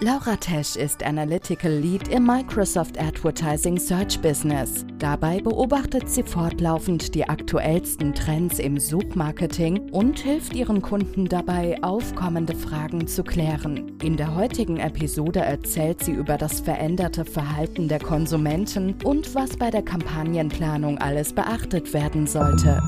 Laura Tesch ist Analytical Lead im Microsoft Advertising Search Business. Dabei beobachtet sie fortlaufend die aktuellsten Trends im Suchmarketing und hilft ihren Kunden dabei, aufkommende Fragen zu klären. In der heutigen Episode erzählt sie über das veränderte Verhalten der Konsumenten und was bei der Kampagnenplanung alles beachtet werden sollte.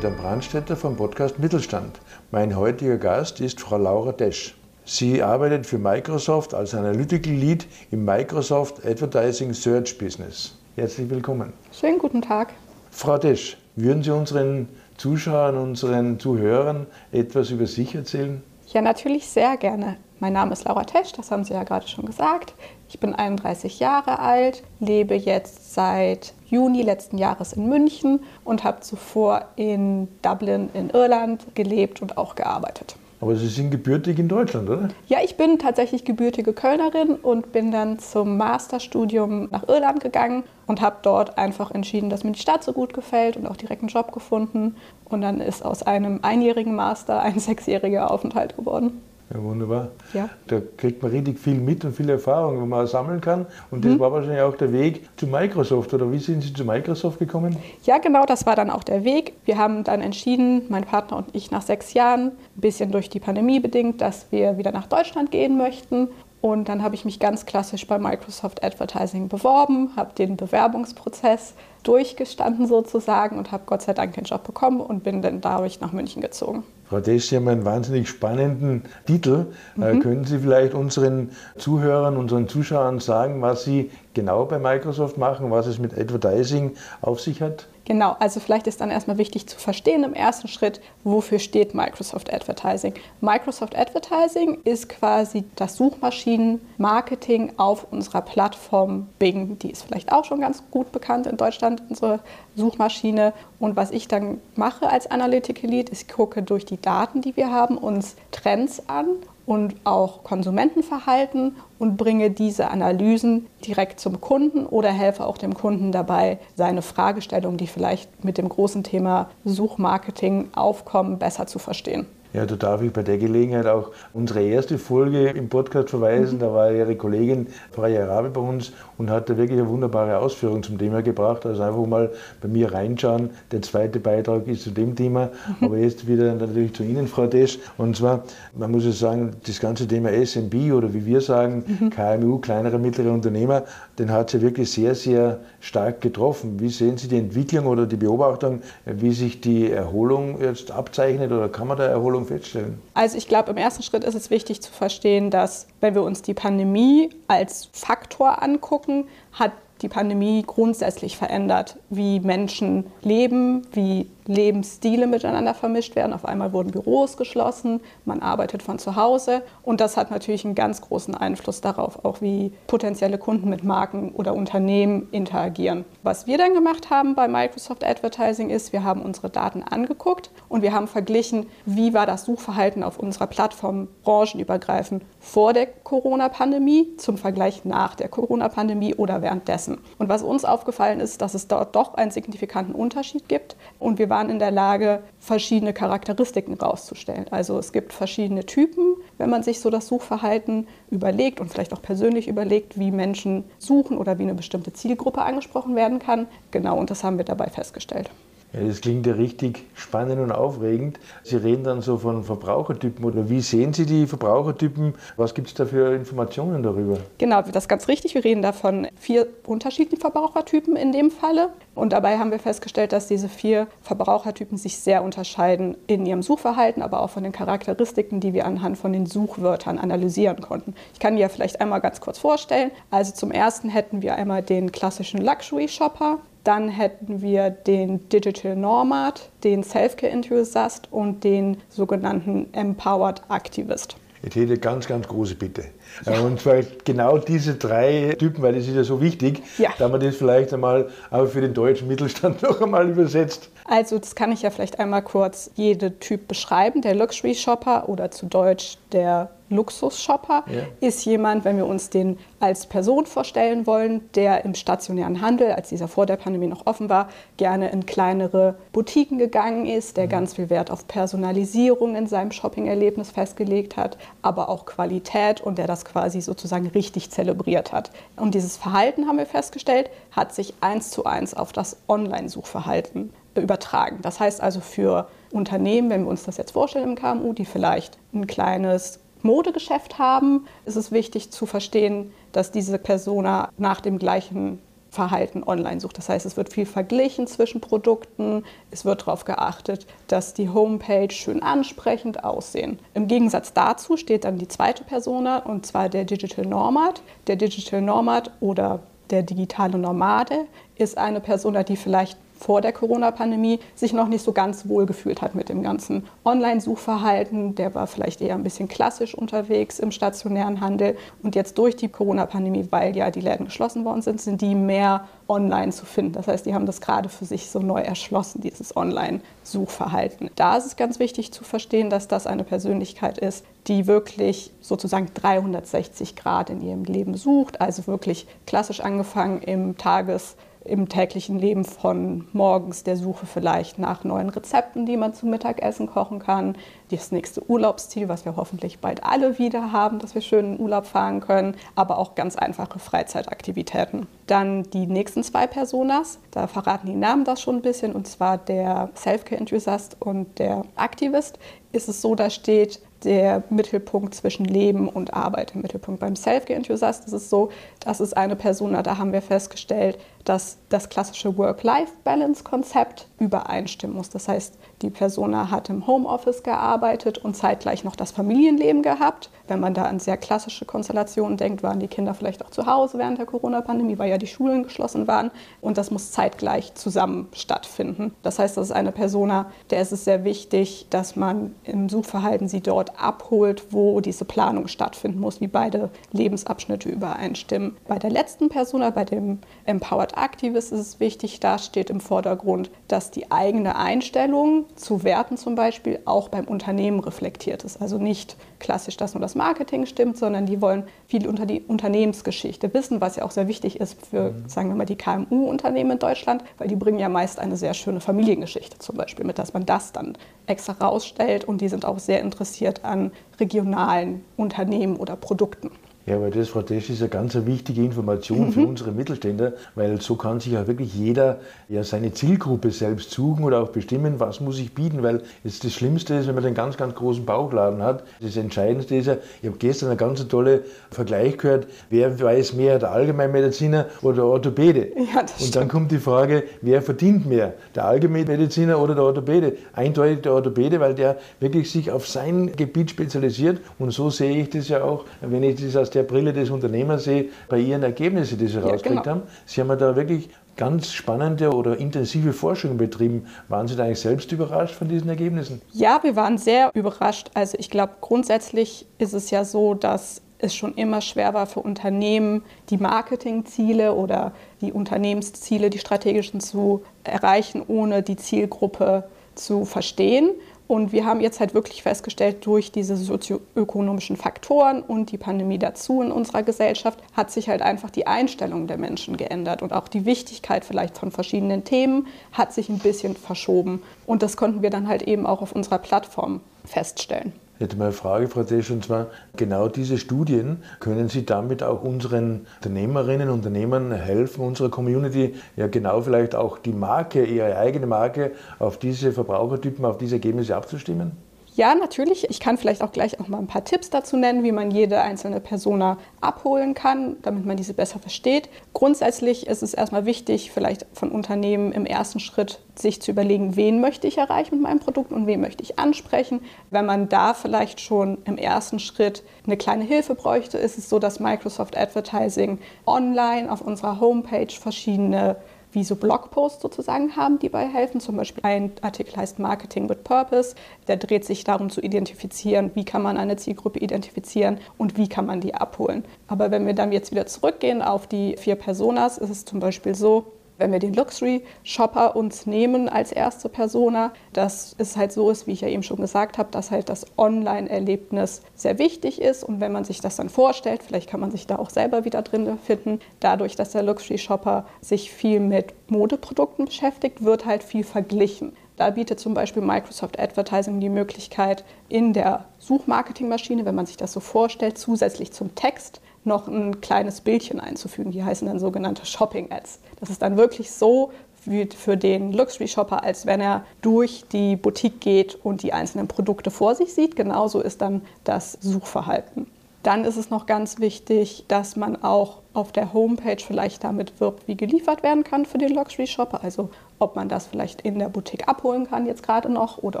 Peter Brandstätter vom Podcast Mittelstand. Mein heutiger Gast ist Frau Laura Desch. Sie arbeitet für Microsoft als Analytical Lead im Microsoft Advertising Search Business. Herzlich willkommen. Schönen guten Tag. Frau Desch, würden Sie unseren Zuschauern, unseren Zuhörern etwas über sich erzählen? Ja, natürlich sehr gerne. Mein Name ist Laura Tesch, das haben Sie ja gerade schon gesagt. Ich bin 31 Jahre alt, lebe jetzt seit Juni letzten Jahres in München und habe zuvor in Dublin in Irland gelebt und auch gearbeitet. Aber Sie sind gebürtig in Deutschland, oder? Ja, ich bin tatsächlich gebürtige Kölnerin und bin dann zum Masterstudium nach Irland gegangen und habe dort einfach entschieden, dass mir die Stadt so gut gefällt und auch direkt einen Job gefunden. Und dann ist aus einem einjährigen Master ein sechsjähriger Aufenthalt geworden. Ja, wunderbar. Ja. Da kriegt man richtig viel mit und viel Erfahrung, wenn man sammeln kann. Und das mhm. war wahrscheinlich auch der Weg zu Microsoft. Oder wie sind Sie zu Microsoft gekommen? Ja, genau, das war dann auch der Weg. Wir haben dann entschieden, mein Partner und ich nach sechs Jahren, ein bisschen durch die Pandemie bedingt, dass wir wieder nach Deutschland gehen möchten. Und dann habe ich mich ganz klassisch bei Microsoft Advertising beworben, habe den Bewerbungsprozess durchgestanden sozusagen und habe Gott sei Dank den Job bekommen und bin dann dadurch nach München gezogen. Frau Desch, Sie haben einen wahnsinnig spannenden Titel. Äh, mhm. Können Sie vielleicht unseren Zuhörern, unseren Zuschauern sagen, was Sie genau bei Microsoft machen, was es mit Advertising auf sich hat? Genau, also vielleicht ist dann erstmal wichtig zu verstehen im ersten Schritt, wofür steht Microsoft Advertising. Microsoft Advertising ist quasi das Suchmaschinenmarketing auf unserer Plattform Bing. Die ist vielleicht auch schon ganz gut bekannt in Deutschland, unsere Suchmaschine. Und was ich dann mache als Analytical Lead, ist, ich gucke durch die Daten, die wir haben, uns Trends an und auch Konsumentenverhalten und bringe diese Analysen direkt zum Kunden oder helfe auch dem Kunden dabei, seine Fragestellungen, die vielleicht mit dem großen Thema Suchmarketing aufkommen, besser zu verstehen. Ja, da darf ich bei der Gelegenheit auch unsere erste Folge im Podcast verweisen. Mhm. Da war Ihre Kollegin Freya Rabe bei uns und hat da wirklich eine wunderbare Ausführung zum Thema gebracht. Also einfach mal bei mir reinschauen. Der zweite Beitrag ist zu dem Thema, mhm. aber jetzt wieder natürlich zu Ihnen, Frau Desch. Und zwar, man muss ja sagen, das ganze Thema SMB oder wie wir sagen, mhm. KMU, kleinere, mittlere Unternehmer, den hat sie wirklich sehr, sehr stark getroffen. Wie sehen Sie die Entwicklung oder die Beobachtung, wie sich die Erholung jetzt abzeichnet oder kann man da Erholung Entwicklung feststellen? Also ich glaube, im ersten Schritt ist es wichtig zu verstehen, dass wenn wir uns die Pandemie als Faktor angucken, hat die Pandemie grundsätzlich verändert, wie Menschen leben, wie Lebensstile miteinander vermischt werden. Auf einmal wurden Büros geschlossen, man arbeitet von zu Hause und das hat natürlich einen ganz großen Einfluss darauf, auch wie potenzielle Kunden mit Marken oder Unternehmen interagieren. Was wir dann gemacht haben bei Microsoft Advertising ist, wir haben unsere Daten angeguckt und wir haben verglichen, wie war das Suchverhalten auf unserer Plattform branchenübergreifend vor der Corona-Pandemie zum Vergleich nach der Corona-Pandemie oder währenddessen. Und was uns aufgefallen ist, dass es dort doch einen signifikanten Unterschied gibt und wir waren waren in der Lage, verschiedene Charakteristiken rauszustellen. Also es gibt verschiedene Typen, wenn man sich so das Suchverhalten überlegt und vielleicht auch persönlich überlegt, wie Menschen suchen oder wie eine bestimmte Zielgruppe angesprochen werden kann. Genau, und das haben wir dabei festgestellt. Ja, das klingt ja richtig spannend und aufregend. Sie reden dann so von Verbrauchertypen oder wie sehen Sie die Verbrauchertypen? Was gibt es da für Informationen darüber? Genau, das ist ganz richtig. Wir reden da von vier unterschiedlichen Verbrauchertypen in dem Falle. Und dabei haben wir festgestellt, dass diese vier Verbrauchertypen sich sehr unterscheiden in ihrem Suchverhalten, aber auch von den Charakteristiken, die wir anhand von den Suchwörtern analysieren konnten. Ich kann die ja vielleicht einmal ganz kurz vorstellen. Also zum ersten hätten wir einmal den klassischen Luxury Shopper. Dann hätten wir den Digital Nomad, den Self-Care Enthusiast und den sogenannten Empowered Activist. Ich hätte ganz, ganz große Bitte. Ja. Und zwar genau diese drei Typen, weil das ist ja so wichtig, ja. da man das vielleicht einmal auch für den deutschen Mittelstand noch einmal übersetzt. Also das kann ich ja vielleicht einmal kurz jede Typ beschreiben. Der Luxury Shopper oder zu Deutsch der Luxus-Shopper ja. ist jemand, wenn wir uns den als Person vorstellen wollen, der im stationären Handel, als dieser vor der Pandemie noch offen war, gerne in kleinere Boutiquen gegangen ist, der mhm. ganz viel Wert auf Personalisierung in seinem Shopping-Erlebnis festgelegt hat, aber auch Qualität und der das quasi sozusagen richtig zelebriert hat. Und dieses Verhalten, haben wir festgestellt, hat sich eins zu eins auf das Online-Suchverhalten übertragen. Das heißt also für Unternehmen, wenn wir uns das jetzt vorstellen im KMU, die vielleicht ein kleines Modegeschäft haben, ist es wichtig zu verstehen, dass diese Persona nach dem gleichen Verhalten online sucht. Das heißt, es wird viel verglichen zwischen Produkten, es wird darauf geachtet, dass die Homepage schön ansprechend aussehen. Im Gegensatz dazu steht dann die zweite Persona, und zwar der Digital Nomad. Der Digital Nomad oder der digitale Nomade ist eine Persona, die vielleicht vor der Corona-Pandemie sich noch nicht so ganz wohl gefühlt hat mit dem ganzen Online-Suchverhalten. Der war vielleicht eher ein bisschen klassisch unterwegs im stationären Handel. Und jetzt durch die Corona-Pandemie, weil ja die Läden geschlossen worden sind, sind die mehr online zu finden. Das heißt, die haben das gerade für sich so neu erschlossen, dieses Online-Suchverhalten. Da ist es ganz wichtig zu verstehen, dass das eine Persönlichkeit ist, die wirklich sozusagen 360 Grad in ihrem Leben sucht, also wirklich klassisch angefangen im Tages- im täglichen Leben von morgens der Suche vielleicht nach neuen Rezepten, die man zum Mittagessen kochen kann, das nächste Urlaubsziel, was wir hoffentlich bald alle wieder haben, dass wir schön in Urlaub fahren können, aber auch ganz einfache Freizeitaktivitäten. Dann die nächsten zwei Personas, da verraten die Namen das schon ein bisschen, und zwar der Self-Care-Enthusiast und der Aktivist. Ist es so, da steht der Mittelpunkt zwischen Leben und Arbeit im Mittelpunkt. Beim Self-Care-Enthusiast ist es so, das ist eine Persona, da haben wir festgestellt, dass das klassische Work-Life-Balance-Konzept übereinstimmen muss. Das heißt, die Persona hat im Homeoffice gearbeitet und zeitgleich noch das Familienleben gehabt. Wenn man da an sehr klassische Konstellationen denkt, waren die Kinder vielleicht auch zu Hause während der Corona-Pandemie, weil ja die Schulen geschlossen waren. Und das muss zeitgleich zusammen stattfinden. Das heißt, das ist eine Persona, der ist es sehr wichtig, dass man im Suchverhalten sie dort abholt, wo diese Planung stattfinden muss, wie beide Lebensabschnitte übereinstimmen. Bei der letzten Persona, bei dem Empowered Activist, ist es wichtig, da steht im Vordergrund, dass die eigene Einstellung zu Werten zum Beispiel auch beim Unternehmen reflektiert ist. Also nicht klassisch, dass nur das Marketing stimmt, sondern die wollen viel unter die Unternehmensgeschichte wissen, was ja auch sehr wichtig ist für, mhm. sagen wir mal, die KMU-Unternehmen in Deutschland, weil die bringen ja meist eine sehr schöne Familiengeschichte zum Beispiel mit, dass man das dann extra rausstellt und die sind auch sehr interessiert an regionalen Unternehmen oder Produkten. Ja, weil das, Frau Tesch, ist eine ganz wichtige Information mhm. für unsere Mittelständler, weil so kann sich ja wirklich jeder ja seine Zielgruppe selbst suchen oder auch bestimmen, was muss ich bieten, weil jetzt das Schlimmste ist, wenn man einen ganz, ganz großen Bauchladen hat. Das Entscheidendste ist ja, ich habe gestern einen ganz tollen Vergleich gehört, wer weiß mehr, der Allgemeinmediziner oder der Orthopäde? Ja, das Und dann kommt die Frage, wer verdient mehr, der Allgemeinmediziner oder der Orthopäde? Eindeutig der Orthopäde, weil der wirklich sich auf sein Gebiet spezialisiert und so sehe ich das ja auch, wenn ich das aus aus der Brille des Unternehmers sehe, bei Ihren Ergebnissen, die Sie ja, rausgekriegt genau. haben. Sie haben ja da wirklich ganz spannende oder intensive Forschung betrieben. Waren Sie da eigentlich selbst überrascht von diesen Ergebnissen? Ja, wir waren sehr überrascht. Also ich glaube, grundsätzlich ist es ja so, dass es schon immer schwer war für Unternehmen, die Marketingziele oder die Unternehmensziele, die strategischen zu erreichen, ohne die Zielgruppe zu verstehen. Und wir haben jetzt halt wirklich festgestellt, durch diese sozioökonomischen Faktoren und die Pandemie dazu in unserer Gesellschaft hat sich halt einfach die Einstellung der Menschen geändert und auch die Wichtigkeit vielleicht von verschiedenen Themen hat sich ein bisschen verschoben. Und das konnten wir dann halt eben auch auf unserer Plattform feststellen. Hätte mal eine Frage, Frau Tesch, und zwar genau diese Studien, können Sie damit auch unseren Unternehmerinnen und Unternehmern helfen, unserer Community, ja genau vielleicht auch die Marke, ihre eigene Marke auf diese Verbrauchertypen, auf diese Ergebnisse abzustimmen? Ja, natürlich. Ich kann vielleicht auch gleich auch mal ein paar Tipps dazu nennen, wie man jede einzelne Persona abholen kann, damit man diese besser versteht. Grundsätzlich ist es erstmal wichtig, vielleicht von Unternehmen im ersten Schritt sich zu überlegen, wen möchte ich erreichen mit meinem Produkt und wen möchte ich ansprechen. Wenn man da vielleicht schon im ersten Schritt eine kleine Hilfe bräuchte, ist es so, dass Microsoft Advertising online auf unserer Homepage verschiedene wie so Blogposts sozusagen haben, die bei helfen. Zum Beispiel ein Artikel heißt Marketing with Purpose. Der dreht sich darum zu identifizieren, wie kann man eine Zielgruppe identifizieren und wie kann man die abholen. Aber wenn wir dann jetzt wieder zurückgehen auf die vier Personas, ist es zum Beispiel so, wenn wir den Luxury Shopper uns nehmen als erste Persona, dass es halt so ist, wie ich ja eben schon gesagt habe, dass halt das Online-Erlebnis sehr wichtig ist und wenn man sich das dann vorstellt, vielleicht kann man sich da auch selber wieder drin finden, dadurch, dass der Luxury Shopper sich viel mit Modeprodukten beschäftigt, wird halt viel verglichen. Da bietet zum Beispiel Microsoft Advertising die Möglichkeit, in der Suchmarketingmaschine, wenn man sich das so vorstellt, zusätzlich zum Text noch ein kleines Bildchen einzufügen. Die heißen dann sogenannte Shopping Ads. Das ist dann wirklich so für den Luxury Shopper, als wenn er durch die Boutique geht und die einzelnen Produkte vor sich sieht. Genauso ist dann das Suchverhalten. Dann ist es noch ganz wichtig, dass man auch auf der Homepage vielleicht damit wirbt, wie geliefert werden kann für den Luxury Shopper. Also ob man das vielleicht in der Boutique abholen kann jetzt gerade noch oder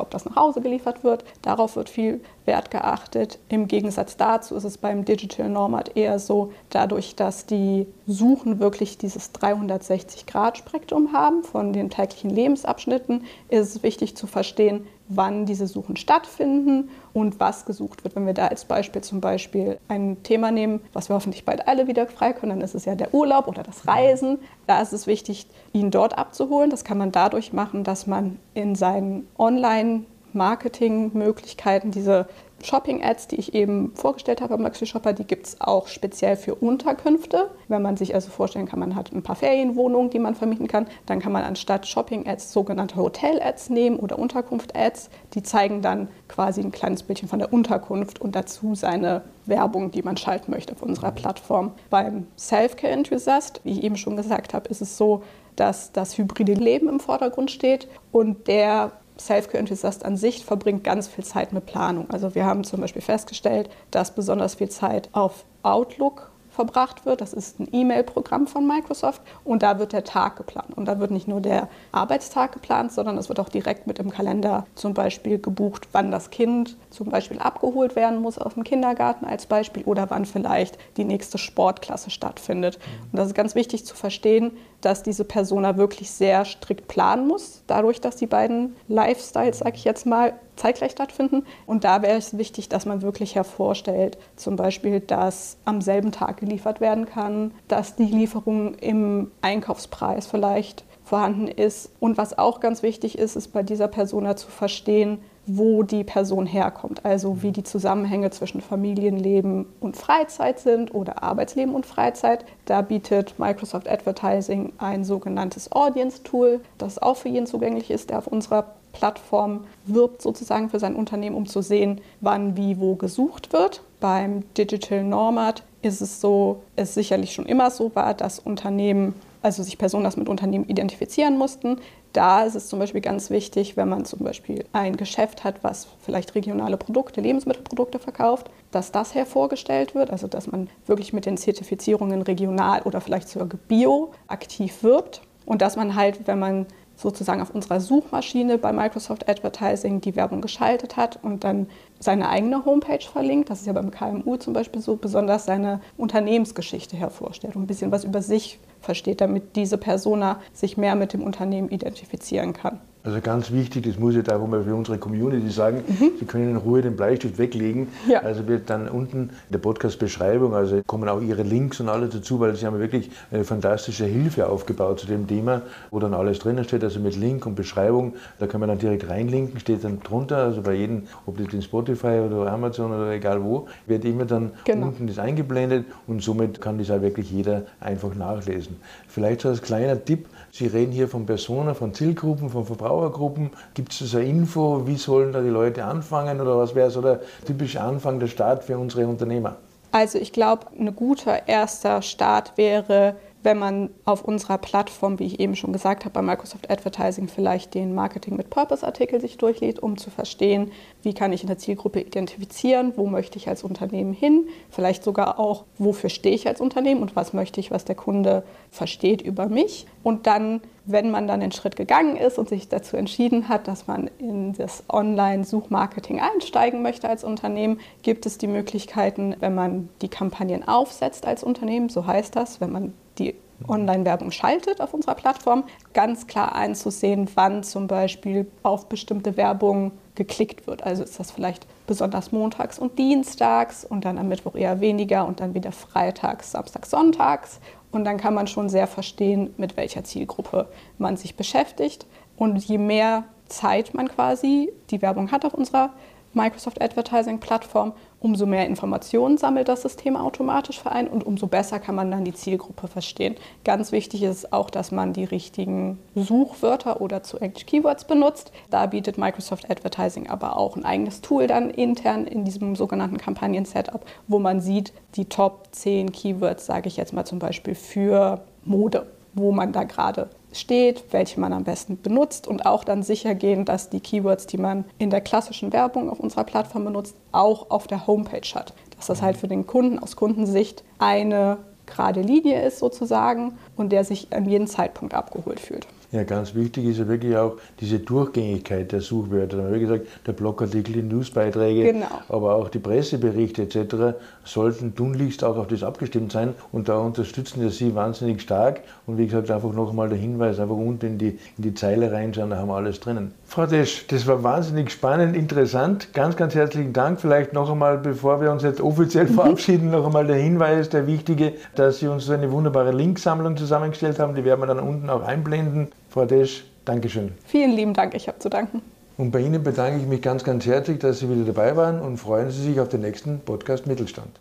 ob das nach Hause geliefert wird. Darauf wird viel Wert geachtet. Im Gegensatz dazu ist es beim Digital Nomad eher so, dadurch, dass die Suchen wirklich dieses 360-Grad-Spektrum haben von den täglichen Lebensabschnitten, ist es wichtig zu verstehen, wann diese Suchen stattfinden und was gesucht wird. Wenn wir da als Beispiel zum Beispiel ein Thema nehmen, was wir hoffentlich bald alle wieder frei können, dann ist es ja der Urlaub oder das Reisen. Da ist es wichtig, ihn dort abzuholen. Das kann man dadurch machen, dass man in seinen Online-Marketing-Möglichkeiten diese Shopping-Ads, die ich eben vorgestellt habe am Luxury Shopper, die gibt es auch speziell für Unterkünfte. Wenn man sich also vorstellen kann, man hat ein paar Ferienwohnungen, die man vermieten kann, dann kann man anstatt Shopping-Ads sogenannte Hotel-Ads nehmen oder Unterkunft-Ads. Die zeigen dann quasi ein kleines Bildchen von der Unterkunft und dazu seine Werbung, die man schalten möchte auf unserer Plattform. Beim Self-Care Enthusiast, wie ich eben schon gesagt habe, ist es so, dass das hybride Leben im Vordergrund steht und der Self-Care-Enthusiast an sich verbringt ganz viel Zeit mit Planung. Also wir haben zum Beispiel festgestellt, dass besonders viel Zeit auf Outlook verbracht wird. Das ist ein E-Mail-Programm von Microsoft und da wird der Tag geplant. Und da wird nicht nur der Arbeitstag geplant, sondern es wird auch direkt mit im Kalender zum Beispiel gebucht, wann das Kind zum Beispiel abgeholt werden muss aus dem Kindergarten als Beispiel oder wann vielleicht die nächste Sportklasse stattfindet. Und das ist ganz wichtig zu verstehen, dass diese Persona wirklich sehr strikt planen muss, dadurch, dass die beiden Lifestyles, sage ich jetzt mal, zeitgleich stattfinden. Und da wäre es wichtig, dass man wirklich hervorstellt, zum Beispiel, dass am selben Tag geliefert werden kann, dass die Lieferung im Einkaufspreis vielleicht vorhanden ist. Und was auch ganz wichtig ist, ist bei dieser Persona zu verstehen, wo die Person herkommt, also wie die Zusammenhänge zwischen Familienleben und Freizeit sind oder Arbeitsleben und Freizeit. Da bietet Microsoft Advertising ein sogenanntes Audience Tool, das auch für jeden zugänglich ist, der auf unserer Plattform wirbt sozusagen für sein Unternehmen, um zu sehen, wann, wie, wo gesucht wird. Beim Digital Nomad ist es so, es sicherlich schon immer so war, dass Unternehmen also sich Personen das mit Unternehmen identifizieren mussten. Da ist es zum Beispiel ganz wichtig, wenn man zum Beispiel ein Geschäft hat, was vielleicht regionale Produkte, Lebensmittelprodukte verkauft, dass das hervorgestellt wird, also dass man wirklich mit den Zertifizierungen regional oder vielleicht sogar bio aktiv wirbt. Und dass man halt, wenn man sozusagen auf unserer Suchmaschine bei Microsoft Advertising die Werbung geschaltet hat und dann seine eigene Homepage verlinkt. Das ist ja beim KMU zum Beispiel so, besonders seine Unternehmensgeschichte hervorstellt und ein bisschen was über sich versteht, damit diese Persona sich mehr mit dem Unternehmen identifizieren kann. Also ganz wichtig, das muss ich jetzt auch mal für unsere Community sagen, mhm. Sie können in Ruhe den Bleistift weglegen. Ja. Also wird dann unten in der Podcast-Beschreibung, also kommen auch Ihre Links und alles dazu, weil Sie haben wirklich eine fantastische Hilfe aufgebaut zu dem Thema, wo dann alles drinnen steht, also mit Link und Beschreibung. Da kann man dann direkt reinlinken, steht dann drunter, also bei jedem, ob das in Spotify oder Amazon oder egal wo, wird immer dann genau. unten das eingeblendet und somit kann das auch wirklich jeder einfach nachlesen. Vielleicht so als kleiner Tipp, Sie reden hier von Personen, von Zielgruppen, von Verbrauchergruppen. Gibt es so eine Info, wie sollen da die Leute anfangen oder was wäre so der typische Anfang, der Start für unsere Unternehmer? Also ich glaube, ein guter erster Start wäre, wenn man auf unserer Plattform, wie ich eben schon gesagt habe, bei Microsoft Advertising vielleicht den Marketing mit Purpose Artikel sich durchlädt, um zu verstehen, wie kann ich in der Zielgruppe identifizieren, wo möchte ich als Unternehmen hin, vielleicht sogar auch, wofür stehe ich als Unternehmen und was möchte ich, was der Kunde versteht über mich. Und dann, wenn man dann den Schritt gegangen ist und sich dazu entschieden hat, dass man in das Online-Suchmarketing einsteigen möchte als Unternehmen, gibt es die Möglichkeiten, wenn man die Kampagnen aufsetzt als Unternehmen, so heißt das, wenn man die Online-Werbung schaltet auf unserer Plattform, ganz klar einzusehen, wann zum Beispiel auf bestimmte Werbung geklickt wird. Also ist das vielleicht besonders montags und dienstags und dann am Mittwoch eher weniger und dann wieder freitags, samstags, sonntags. Und dann kann man schon sehr verstehen, mit welcher Zielgruppe man sich beschäftigt. Und je mehr Zeit man quasi die Werbung hat auf unserer Microsoft Advertising Plattform, umso mehr Informationen sammelt das System automatisch für einen und umso besser kann man dann die Zielgruppe verstehen. Ganz wichtig ist auch, dass man die richtigen Suchwörter oder zu Englisch Keywords benutzt. Da bietet Microsoft Advertising aber auch ein eigenes Tool dann intern in diesem sogenannten Kampagnen-Setup, wo man sieht, die Top 10 Keywords, sage ich jetzt mal zum Beispiel für Mode, wo man da gerade steht, welche man am besten benutzt und auch dann sicher gehen, dass die Keywords, die man in der klassischen Werbung auf unserer Plattform benutzt, auch auf der Homepage hat. Dass das halt für den Kunden aus Kundensicht eine gerade Linie ist sozusagen und der sich an jedem Zeitpunkt abgeholt fühlt. Ja, ganz wichtig ist ja wirklich auch diese Durchgängigkeit der Suchwörter. Da haben wir gesagt, der Blogartikel, die Newsbeiträge, genau. aber auch die Presseberichte etc. sollten tunlichst auch auf das abgestimmt sein und da unterstützen wir Sie wahnsinnig stark. Und wie gesagt, einfach noch einmal der Hinweis, einfach unten in die, in die Zeile reinschauen, da haben wir alles drinnen. Frau Desch, das war wahnsinnig spannend, interessant. Ganz, ganz herzlichen Dank. Vielleicht noch einmal, bevor wir uns jetzt offiziell verabschieden, noch einmal der Hinweis, der wichtige, dass Sie uns so eine wunderbare Linksammlung zusammengestellt haben. Die werden wir dann unten auch einblenden. Frau Desch, Dankeschön. Vielen lieben Dank, ich habe zu danken. Und bei Ihnen bedanke ich mich ganz, ganz herzlich, dass Sie wieder dabei waren und freuen Sie sich auf den nächsten Podcast Mittelstand.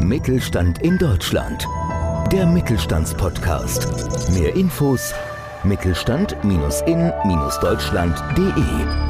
Mittelstand in Deutschland. Der Mittelstandspodcast. Mehr Infos mittelstand-in-deutschland.de